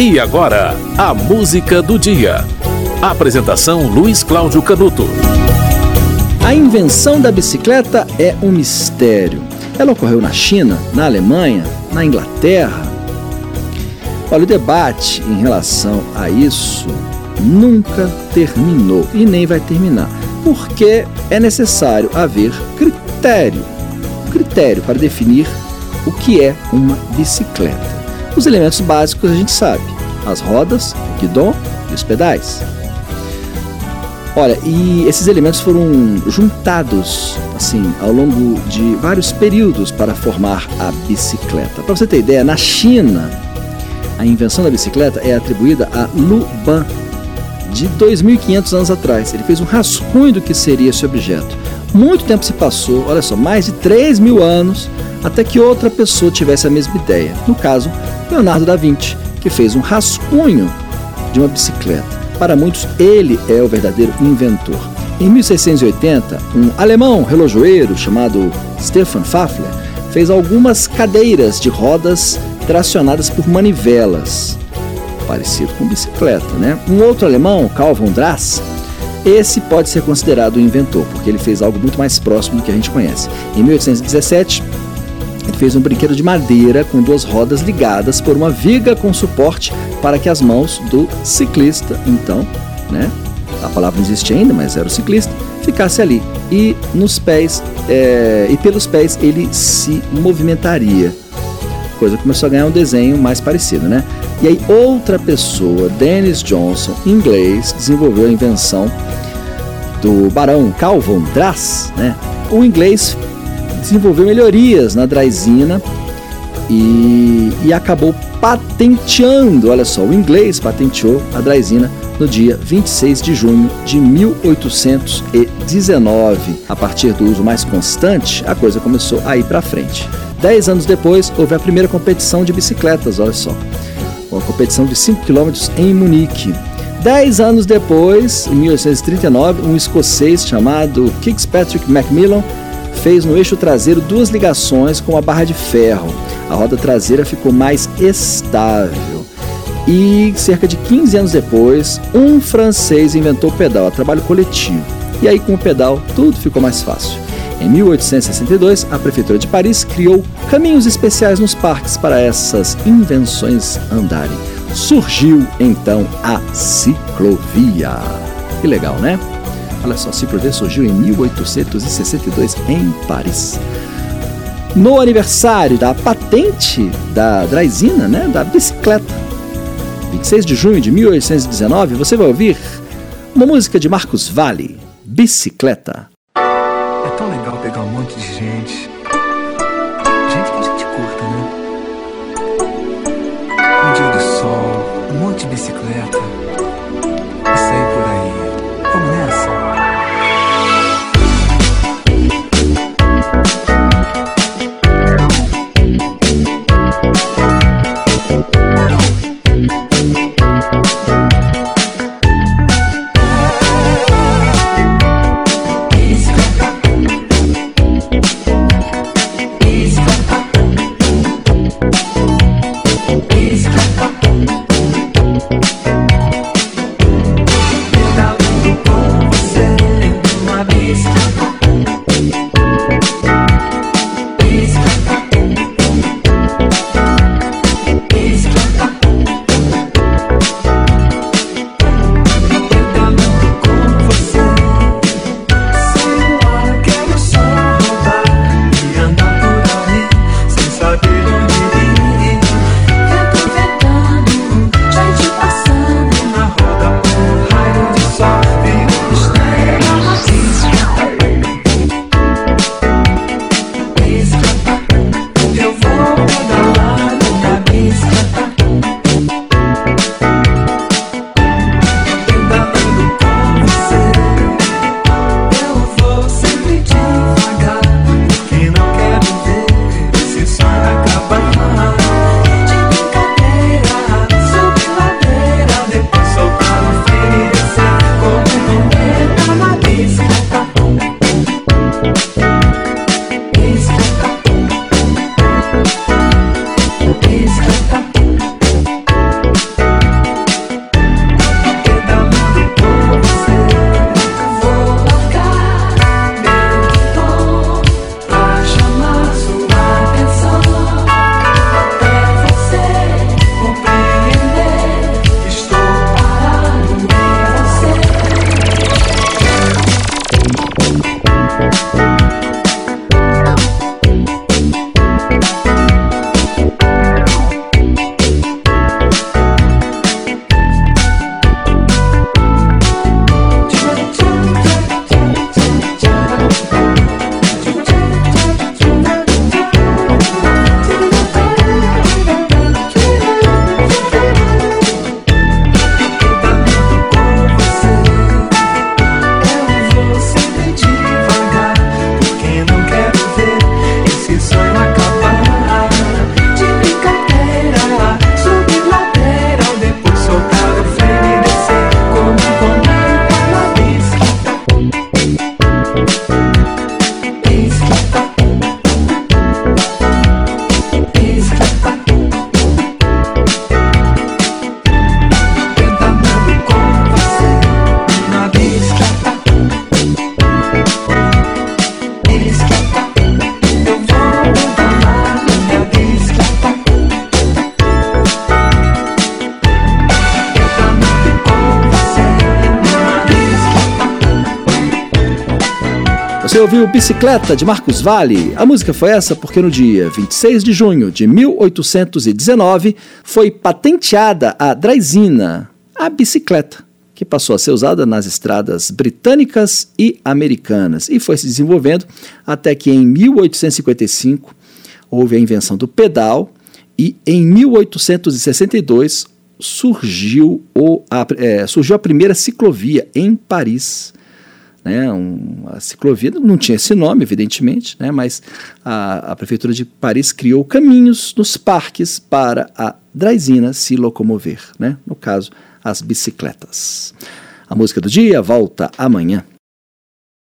E agora, a música do dia. Apresentação Luiz Cláudio Canuto. A invenção da bicicleta é um mistério. Ela ocorreu na China, na Alemanha, na Inglaterra. Olha, o debate em relação a isso nunca terminou e nem vai terminar, porque é necessário haver critério critério para definir o que é uma bicicleta. Os elementos básicos a gente sabe: as rodas, o guidão e os pedais. Olha, e esses elementos foram juntados assim ao longo de vários períodos para formar a bicicleta. Para você ter ideia, na China, a invenção da bicicleta é atribuída a Lu Ban, de 2.500 anos atrás. Ele fez um rascunho do que seria esse objeto. Muito tempo se passou, olha só, mais de 3 mil anos, até que outra pessoa tivesse a mesma ideia. No caso, Leonardo da Vinci, que fez um rascunho de uma bicicleta. Para muitos, ele é o verdadeiro inventor. Em 1680, um alemão relojoeiro chamado Stefan Pfaffler fez algumas cadeiras de rodas tracionadas por manivelas, parecido com bicicleta, né? Um outro alemão, Carl von Drass, esse pode ser considerado o inventor, porque ele fez algo muito mais próximo do que a gente conhece. Em 1817, ele fez um brinquedo de madeira com duas rodas ligadas por uma viga com suporte para que as mãos do ciclista, então, né? A palavra não existe ainda, mas era o ciclista, ficasse ali. E nos pés, é, e pelos pés ele se movimentaria. A coisa começou a ganhar um desenho mais parecido, né? E aí outra pessoa, Dennis Johnson, inglês, desenvolveu a invenção do barão Calvin Drass, né? O inglês desenvolveu melhorias na Draisina e, e acabou patenteando, olha só, o inglês patenteou a Draisina no dia 26 de junho de 1819. A partir do uso mais constante, a coisa começou a ir para frente. Dez anos depois, houve a primeira competição de bicicletas, olha só uma competição de 5 km em Munique. Dez anos depois, em 1839, um escocês chamado Kirkpatrick Macmillan fez no eixo traseiro duas ligações com uma barra de ferro. A roda traseira ficou mais estável. E cerca de 15 anos depois, um francês inventou o pedal a trabalho coletivo. E aí, com o pedal, tudo ficou mais fácil. Em 1862, a Prefeitura de Paris criou caminhos especiais nos parques para essas invenções andarem. Surgiu então a ciclovia. Que legal, né? Olha só, a ciclovia surgiu em 1862 em Paris. No aniversário da patente da Draisina, né, da bicicleta, 26 de junho de 1819, você vai ouvir uma música de Marcos Valle, Bicicleta tão legal pegar um monte de gente. Gente que a gente curta, né? Um dia de sol, um monte de bicicleta. Você ouviu Bicicleta de Marcos Vale? A música foi essa porque no dia 26 de junho de 1819 foi patenteada a draisina, a bicicleta, que passou a ser usada nas estradas britânicas e americanas e foi se desenvolvendo até que em 1855 houve a invenção do pedal e em 1862 surgiu, o, a, é, surgiu a primeira ciclovia em Paris. Né, um, a ciclovia não tinha esse nome, evidentemente, né, mas a, a, Prefeitura de Paris criou caminhos nos parques para a draisina se locomover, né, no caso, as bicicletas. A música do dia volta amanhã.